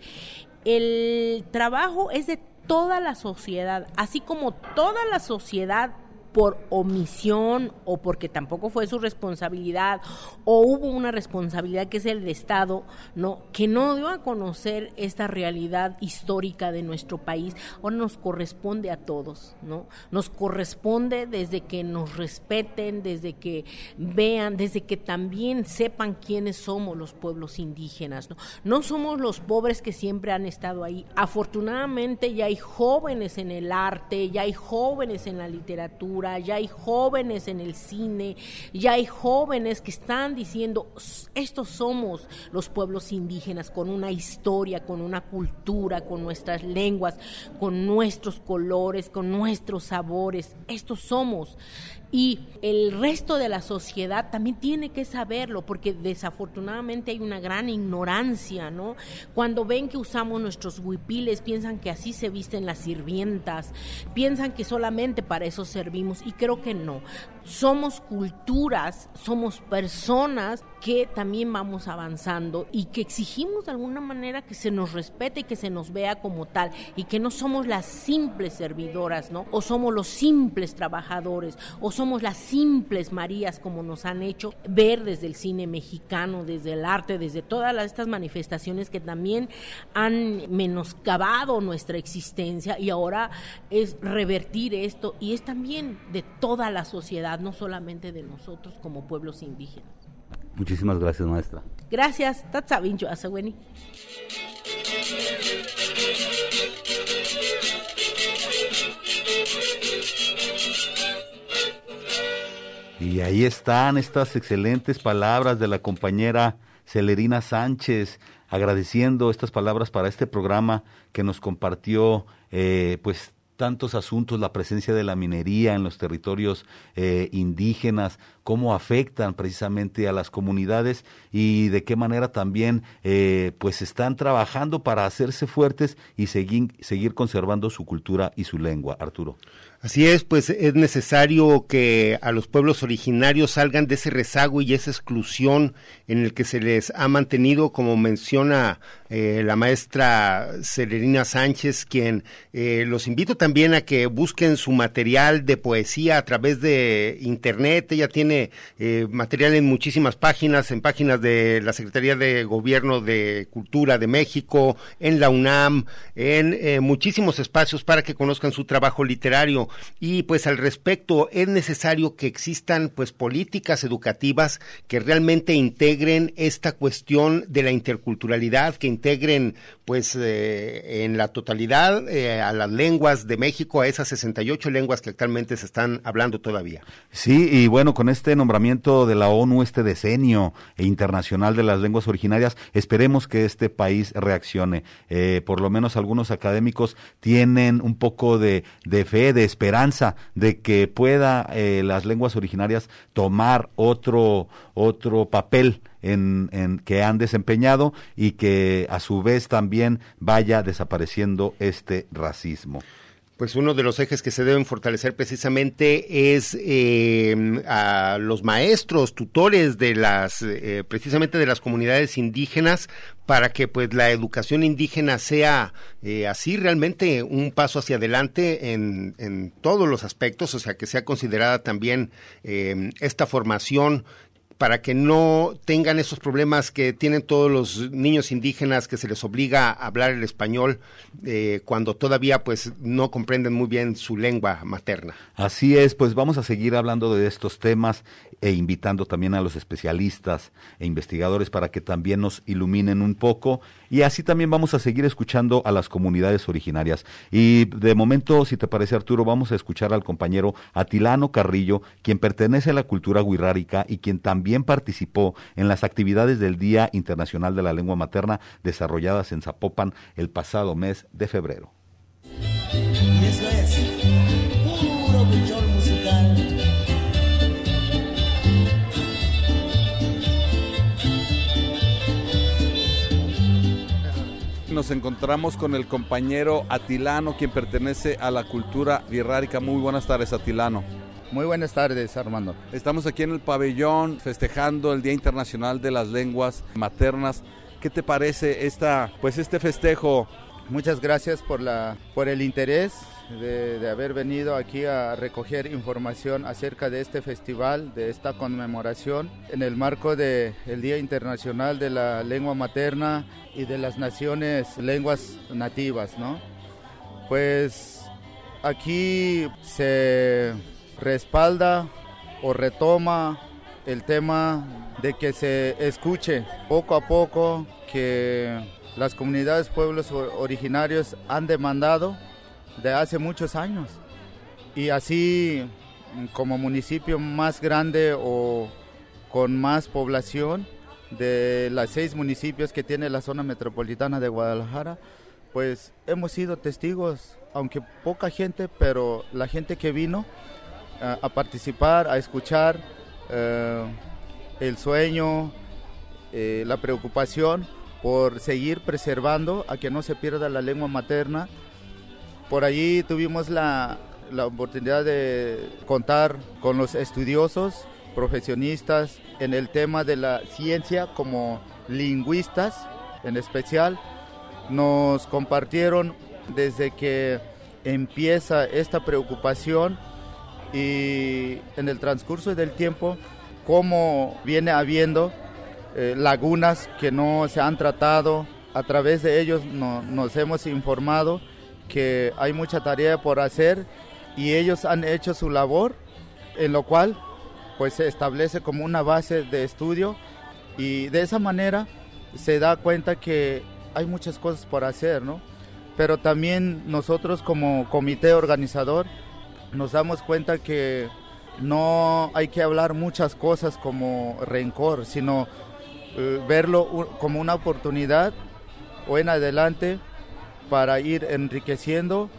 El trabajo es de toda la sociedad, así como toda la sociedad por omisión o porque tampoco fue su responsabilidad o hubo una responsabilidad que es el Estado, ¿no? Que no dio a conocer esta realidad histórica de nuestro país. Ahora nos corresponde a todos, ¿no? Nos corresponde desde que nos respeten, desde que vean, desde que también sepan quiénes somos los pueblos indígenas, ¿no? No somos los pobres que siempre han estado ahí. Afortunadamente ya hay jóvenes en el arte, ya hay jóvenes en la literatura, ya hay jóvenes en el cine, ya hay jóvenes que están diciendo, estos somos los pueblos indígenas con una historia, con una cultura, con nuestras lenguas, con nuestros colores, con nuestros sabores, estos somos y el resto de la sociedad también tiene que saberlo porque desafortunadamente hay una gran ignorancia, ¿no? Cuando ven que usamos nuestros huipiles piensan que así se visten las sirvientas, piensan que solamente para eso servimos y creo que no. Somos culturas, somos personas que también vamos avanzando y que exigimos de alguna manera que se nos respete y que se nos vea como tal y que no somos las simples servidoras, ¿no? O somos los simples trabajadores o somos las simples Marías como nos han hecho ver desde el cine mexicano, desde el arte, desde todas estas manifestaciones que también han menoscabado nuestra existencia y ahora es revertir esto y es también de toda la sociedad, no solamente de nosotros como pueblos indígenas. Muchísimas gracias, maestra. Gracias. Tatsavincho, Asawini. Y ahí están estas excelentes palabras de la compañera Celerina Sánchez, agradeciendo estas palabras para este programa que nos compartió, eh, pues tantos asuntos, la presencia de la minería en los territorios eh, indígenas, cómo afectan precisamente a las comunidades y de qué manera también eh, pues están trabajando para hacerse fuertes y seguir, seguir conservando su cultura y su lengua. Arturo. Así es, pues es necesario que a los pueblos originarios salgan de ese rezago y esa exclusión en el que se les ha mantenido, como menciona eh, la maestra Celerina Sánchez, quien eh, los invito también a que busquen su material de poesía a través de internet. Ella tiene eh, material en muchísimas páginas, en páginas de la Secretaría de Gobierno de Cultura de México, en la UNAM, en muchísimos espacios para que conozcan su trabajo literario y pues al respecto es necesario que existan pues políticas educativas que realmente integren esta cuestión de la interculturalidad, que integren pues eh, en la totalidad eh, a las lenguas de México, a esas 68 lenguas que actualmente se están hablando todavía. Sí, y bueno, con este nombramiento de la ONU, este decenio internacional de las lenguas originarias, esperemos que este país reaccione. Eh, por lo menos algunos académicos tienen un poco de, fe, de esperanza de que pueda las lenguas originarias tomar otro, otro papel en, que han desempeñado y que a su vez también vaya desapareciendo este racismo pues uno de los ejes que se deben fortalecer precisamente es eh, a los maestros, tutores de las, eh, precisamente de las comunidades indígenas, para que pues la educación indígena sea eh, así realmente un paso hacia adelante en, en, todos los aspectos, o sea que sea considerada también esta formación para que no tengan esos problemas que tienen todos los niños indígenas que se les obliga a hablar el español eh, cuando todavía pues no comprenden muy bien su lengua materna. Así es, pues vamos a seguir hablando de estos temas e invitando también a los especialistas e investigadores para que también nos iluminen un poco y así también vamos a seguir escuchando a las comunidades originarias. Y de momento, si te parece Arturo, vamos a escuchar al compañero Atilano Carrillo, quien pertenece a la cultura guirrárica y quien también participó en las actividades del Día Internacional de la Lengua Materna desarrolladas en Zapopan el pasado mes de febrero. Nos encontramos con el compañero Atilano, quien pertenece a la cultura guirrárica. Muy buenas tardes, Atilano. Muy buenas tardes, Armando. Estamos aquí en el pabellón festejando el Día Internacional de las Lenguas Maternas. ¿Qué te parece esta, pues este festejo? Muchas gracias por, la, por el interés de, haber venido aquí a recoger información acerca de este festival, de esta conmemoración en el marco del Día Internacional de la Lengua Materna y de las Naciones Lenguas Nativas, ¿no? Pues aquí se respalda o retoma el tema de que se escuche poco a poco que las comunidades pueblos originarios han demandado de hace muchos años. Y así como municipio más grande o con más población de las seis municipios que tiene la zona metropolitana de Guadalajara, pues hemos sido testigos, aunque poca gente, pero la gente que vino a, participar, a escuchar eh, el sueño, eh, la preocupación por seguir preservando a que no se pierda la lengua materna. Por allí tuvimos la, la oportunidad de contar con los estudiosos, profesionistas en el tema de la ciencia como lingüistas en especial. Nos compartieron desde que empieza esta preocupación y en el transcurso del tiempo cómo viene habiendo eh, lagunas que no se han tratado. A través de ellos nos hemos informado que hay mucha tarea por hacer y ellos han hecho su labor, en lo cual pues se establece como una base de estudio y de esa manera se da cuenta que hay muchas cosas por hacer, ¿no? Pero también nosotros como comité organizador nos damos cuenta que no hay que hablar muchas cosas como rencor, sino eh, verlo como una oportunidad o en adelante para ir enriqueciendo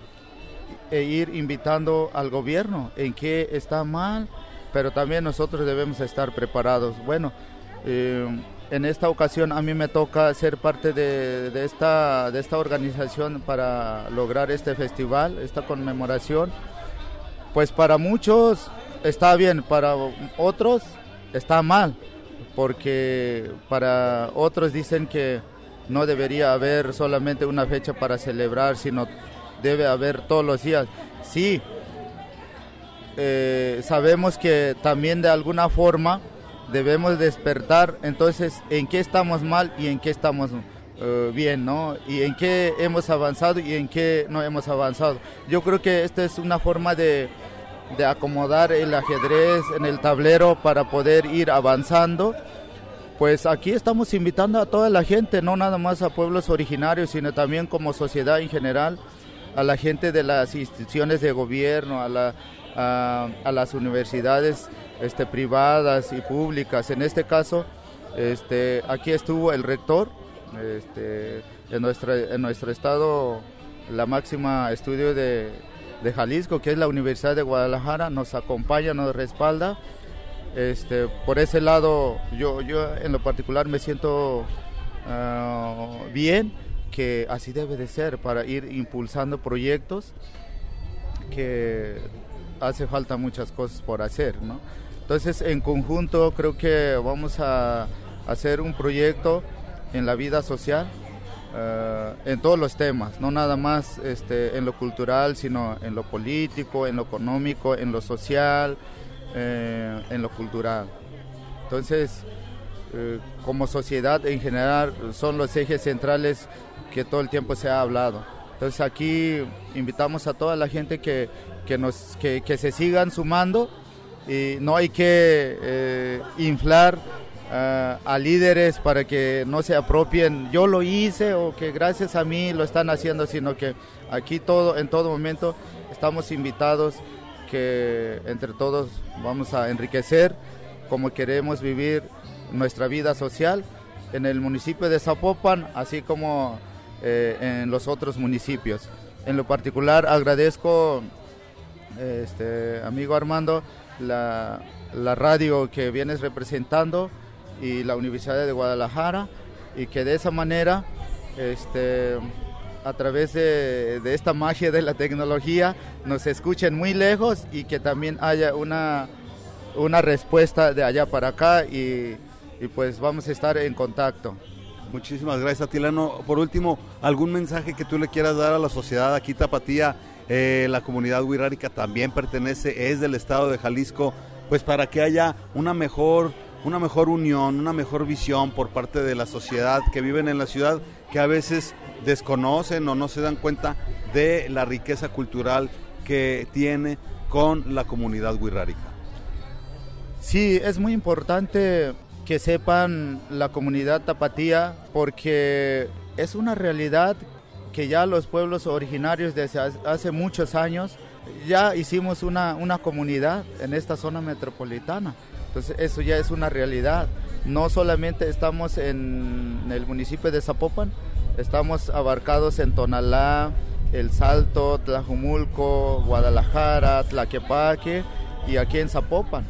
e ir invitando al gobierno en qué está mal, pero también nosotros debemos estar preparados. Bueno, eh, en esta ocasión a mí me toca ser parte de, esta, de esta organización para lograr este festival, esta conmemoración. Pues para muchos está bien, para otros está mal porque para otros dicen que no debería haber solamente una fecha para celebrar, sino debe haber todos los días. Sí, eh, sabemos que también de alguna forma debemos despertar, entonces, en qué estamos mal y en qué estamos eh, bien, ¿no? Y en qué hemos avanzado y en qué no hemos avanzado. Yo creo que esta es una forma de de acomodar el ajedrez en el tablero para poder ir avanzando. Pues aquí estamos invitando a toda la gente, no nada más a pueblos originarios, sino también como sociedad en general, a la gente de las instituciones de gobierno, a, la, las universidades este, privadas y públicas. En este caso, este, aquí estuvo el rector, este, en, en nuestro estado, la máxima estudio de Jalisco, que es la Universidad de Guadalajara, nos acompaña, nos respalda. Este, por ese lado, yo, yo en lo particular me siento ah, bien, que así debe de ser para ir impulsando proyectos que hace falta muchas cosas por hacer, ¿no? Entonces, en conjunto creo que vamos a hacer un proyecto en la vida social eh, en todos los temas, no nada más este, en lo cultural, sino en lo político, en lo económico, en lo social, eh, en lo cultural. Entonces, eh, como sociedad en general, son los ejes centrales que todo el tiempo se ha hablado. Entonces aquí invitamos a toda la gente que, que nos, que, que se sigan sumando y no hay que inflar a líderes para que no se apropien, yo lo hice o que gracias a mí lo están haciendo, sino que aquí todo, en todo momento estamos invitados que entre todos vamos a enriquecer como queremos vivir nuestra vida social en el municipio de Zapopan, así como eh, en los otros municipios. En lo particular agradezco, este, amigo Armando, la, la radio que vienes representando y la Universidad de Guadalajara y que de esa manera este, a través de, esta magia de la tecnología nos escuchen muy lejos y que también haya una, una respuesta de allá para acá y, pues vamos a estar en contacto. Muchísimas gracias, Atilano. Por último, ¿algún mensaje que tú le quieras dar a la sociedad aquí, Tapatía, eh, la comunidad wixárika también pertenece, es del estado de Jalisco, pues para que haya una mejor una mejor unión, una mejor visión por parte de la sociedad que viven en la ciudad, que a veces desconocen o no se dan cuenta de la riqueza cultural que tiene con la comunidad wixárika. Sí, es muy importante que sepan la comunidad tapatía porque es una realidad que ya los pueblos originarios desde hace muchos años ya hicimos una, una comunidad en esta zona metropolitana. Entonces eso ya es una realidad. No solamente estamos en el municipio de Zapopan, estamos abarcados en Tonalá, El Salto, Tlajumulco, Guadalajara, Tlaquepaque y aquí en Zapopan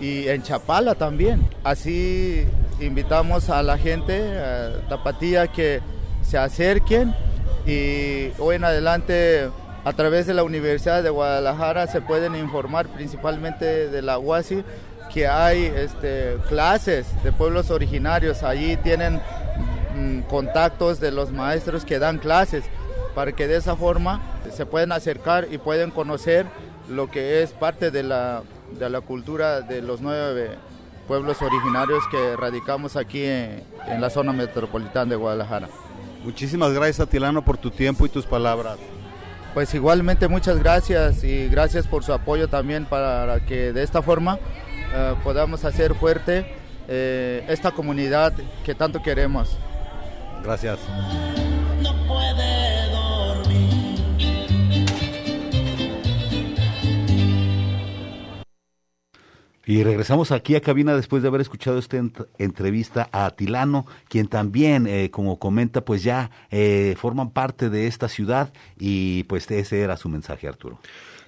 y en Chapala también. Así invitamos a la gente, a Tapatía, que se acerquen y hoy en adelante a través de la Universidad de Guadalajara se pueden informar principalmente de la UASI que hay este, clases de pueblos originarios. Allí tienen mm, contactos de los maestros que dan clases para que de esa forma se pueden acercar y pueden conocer lo que es parte de la, de la cultura de los nueve pueblos originarios que radicamos aquí en, en la zona metropolitana de Guadalajara. Muchísimas gracias Atilano por tu tiempo y tus palabras. Pues igualmente muchas gracias y gracias por su apoyo también para que de esta forma eh, podamos hacer fuerte eh, esta comunidad que tanto queremos. Gracias. Y regresamos aquí a cabina después de haber escuchado esta entrevista a Atilano, quien también, eh, como comenta, pues ya eh, forman parte de esta ciudad y pues ese era su mensaje, Arturo.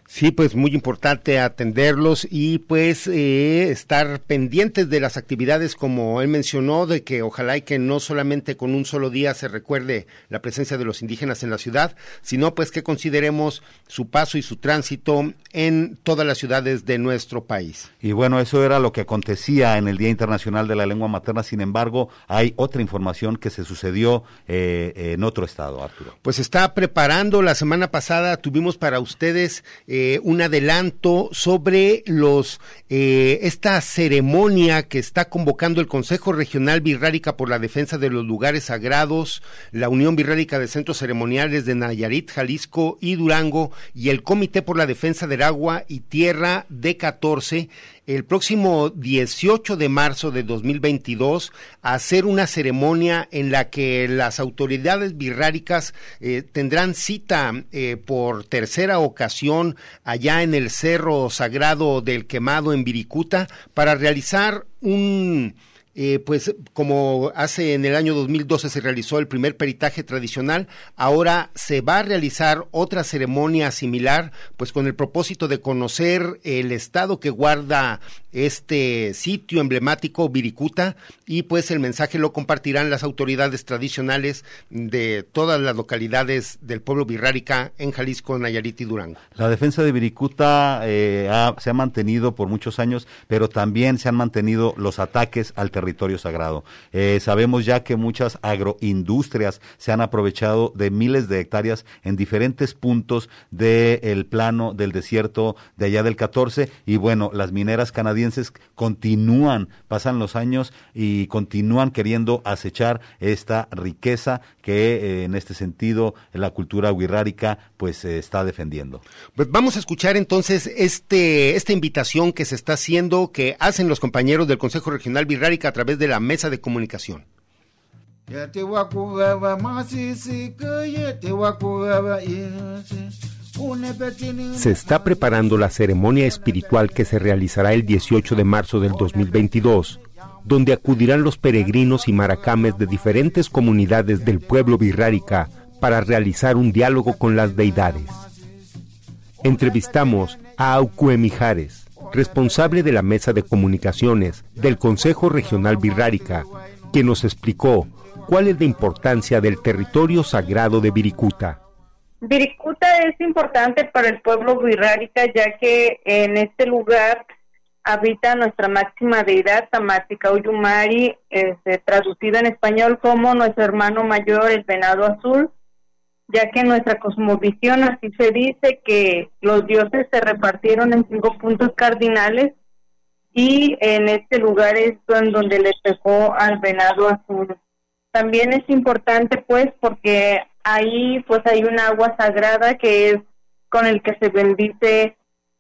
Sí, pues muy importante atenderlos y pues eh, estar pendientes de las actividades como él mencionó, de que ojalá y que no solamente con un solo día se recuerde la presencia de los indígenas en la ciudad, sino pues que consideremos su paso y su tránsito en todas las ciudades de nuestro país. Y bueno, eso era lo que acontecía en el Día Internacional de la Lengua Materna, sin embargo, hay otra información que se sucedió eh, en otro estado, Arturo. Pues está preparando, la semana pasada tuvimos para ustedes... Eh, un adelanto sobre los eh, esta ceremonia que está convocando el Consejo Regional Birrárica por la Defensa de los Lugares Sagrados, la Unión Birrárica de Centros Ceremoniales de Nayarit, Jalisco y Durango y el Comité por la Defensa del Agua y Tierra de 14 el próximo 18 de marzo de 2022 a hacer una ceremonia en la que las autoridades birráricas eh, tendrán cita eh, por tercera ocasión allá en el Cerro Sagrado del Quemado en Viricuta para realizar un eh, pues como hace en el año 2012 se realizó el primer peritaje tradicional, ahora se va a realizar otra ceremonia similar, pues con el propósito de conocer el estado que guarda este sitio emblemático Viricuta y pues el mensaje lo compartirán las autoridades tradicionales de todas las localidades del pueblo birrárica en Jalisco, Nayarit y Durango. La defensa de Viricuta eh, se ha mantenido por muchos años, pero también se han mantenido los ataques al territorio sagrado. Eh, sabemos ya que muchas agroindustrias se han aprovechado de miles de hectáreas en diferentes puntos del plano del desierto de allá del 14 y bueno, las mineras canadienses continúan, pasan los años y continúan queriendo acechar esta riqueza que eh, en este sentido la cultura wixárika pues se está defendiendo. Pues vamos a escuchar entonces este esta invitación que se está haciendo que hacen los compañeros del Consejo Regional Birrárica través de la mesa de comunicación. Se está preparando la ceremonia espiritual que se realizará el 18 de marzo del 2022, donde acudirán los peregrinos y maracames de diferentes comunidades del pueblo birrárica para realizar un diálogo con las deidades. Entrevistamos a Aucue Mijares, responsable de la mesa de comunicaciones del Consejo Regional Birrárica, que nos explicó cuál es la importancia del territorio sagrado de Viricuta. Viricuta es importante para el pueblo birrárica ya que en este lugar habita nuestra máxima deidad tamática Uyumari, este, traducido en español como nuestro hermano mayor, el venado azul, ya que en nuestra cosmovisión así se dice que los dioses se repartieron en cinco puntos cardinales y en este lugar es donde le tocó al venado azul. También es importante pues porque ahí pues hay un agua sagrada que es con el que se bendice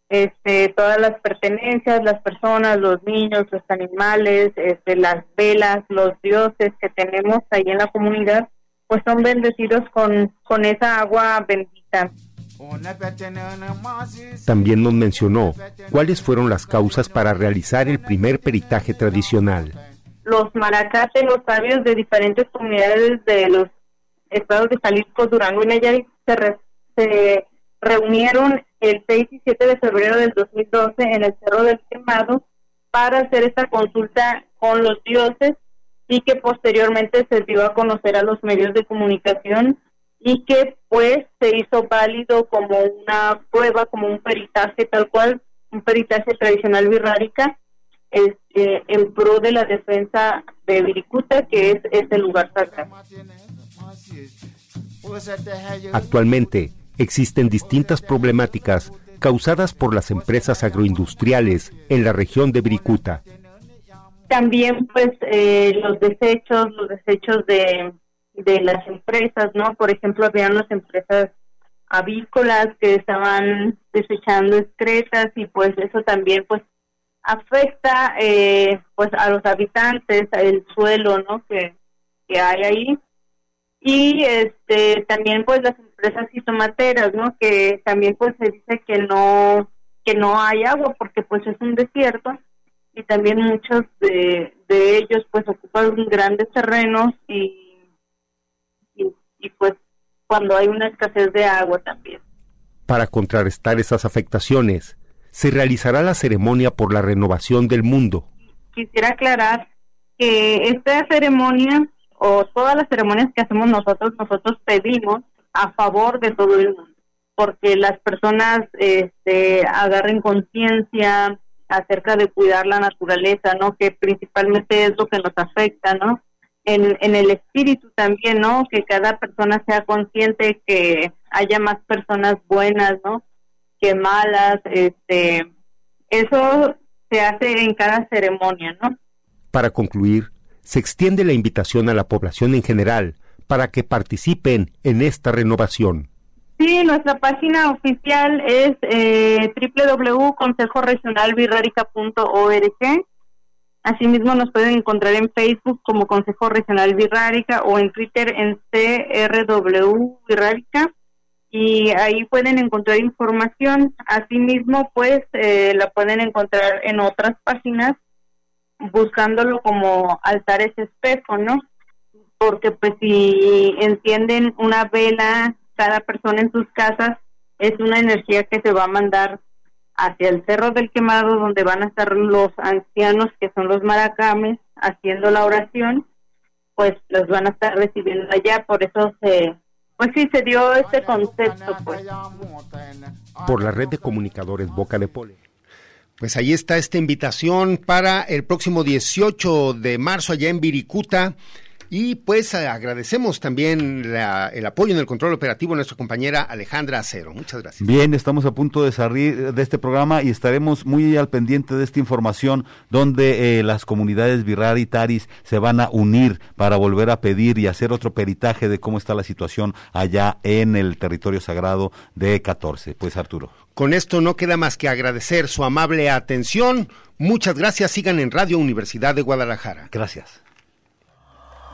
este todas las pertenencias, las personas, los niños, los animales, este, las velas, los dioses que tenemos ahí en la comunidad pues son bendecidos con, con esa agua bendita. También nos mencionó cuáles fueron las causas para realizar el primer peritaje tradicional. Los maracates, los sabios de diferentes comunidades de los estados de Jalisco, Durango y Nayarit se, se reunieron el 6 y 7 de febrero del 2012 en el Cerro del Quemado para hacer esta consulta con los dioses y que posteriormente se dio a conocer a los medios de comunicación y que pues se hizo válido como una prueba, como un peritaje tal cual, un peritaje tradicional birrárica este, en pro de la defensa de Viricuta, que es este lugar sagrado. Actualmente existen distintas problemáticas causadas por las empresas agroindustriales en la región de Viricuta, también pues eh, los desechos, los desechos de, de las empresas, ¿no? Por ejemplo, habían las empresas avícolas que estaban desechando excretas y pues eso también pues afecta eh, pues a los habitantes, el suelo, ¿no? Que, que hay ahí y este también pues las empresas tomateras, ¿no? Que también pues se dice que no que no hay agua porque pues es un desierto y también muchos de, ellos pues ocupan grandes terrenos y, y, pues cuando hay una escasez de agua también. Para contrarrestar esas afectaciones, se realizará la ceremonia por la renovación del mundo. Quisiera aclarar que esta ceremonia o todas las ceremonias que hacemos nosotros, nosotros pedimos a favor de todo el mundo, porque las personas este, agarren conciencia, acerca de cuidar la naturaleza, ¿no? Que principalmente es lo que nos afecta, ¿no? En, en el espíritu también, ¿no? Que cada persona sea consciente que haya más personas buenas, ¿no? Que malas, este, eso se hace en cada ceremonia, ¿no? Para concluir, se extiende la invitación a la población en general para que participen en esta renovación. Sí, nuestra página oficial es eh, www.consejoregionalvirrárica.org. Asimismo nos pueden encontrar en Facebook como Consejo Regional Virrárica o en Twitter en CRW Virrárica y ahí pueden encontrar información. Asimismo, pues eh, la pueden encontrar en otras páginas buscándolo como altares espejo, ¿no? Porque pues si encienden una vela cada persona en sus casas es una energía que se va a mandar hacia el Cerro del Quemado, donde van a estar los ancianos, que son los maracames, haciendo la oración, pues los van a estar recibiendo allá, por eso se, pues sí, se dio este concepto, pues. Por la red de comunicadores Boca de Pole. Pues ahí está esta invitación para el próximo 18 de marzo allá en Viricuta. Y pues agradecemos también el apoyo en el control operativo de nuestra compañera Alejandra Acero. Muchas gracias. Bien, estamos a punto de salir de este programa y estaremos muy al pendiente de esta información donde eh, las comunidades Taris se van a unir para volver a pedir y hacer otro peritaje de cómo está la situación allá en el territorio sagrado de 14. Pues Arturo. Con esto no queda más que agradecer su amable atención. Muchas gracias. Sigan en Radio Universidad de Guadalajara. Gracias.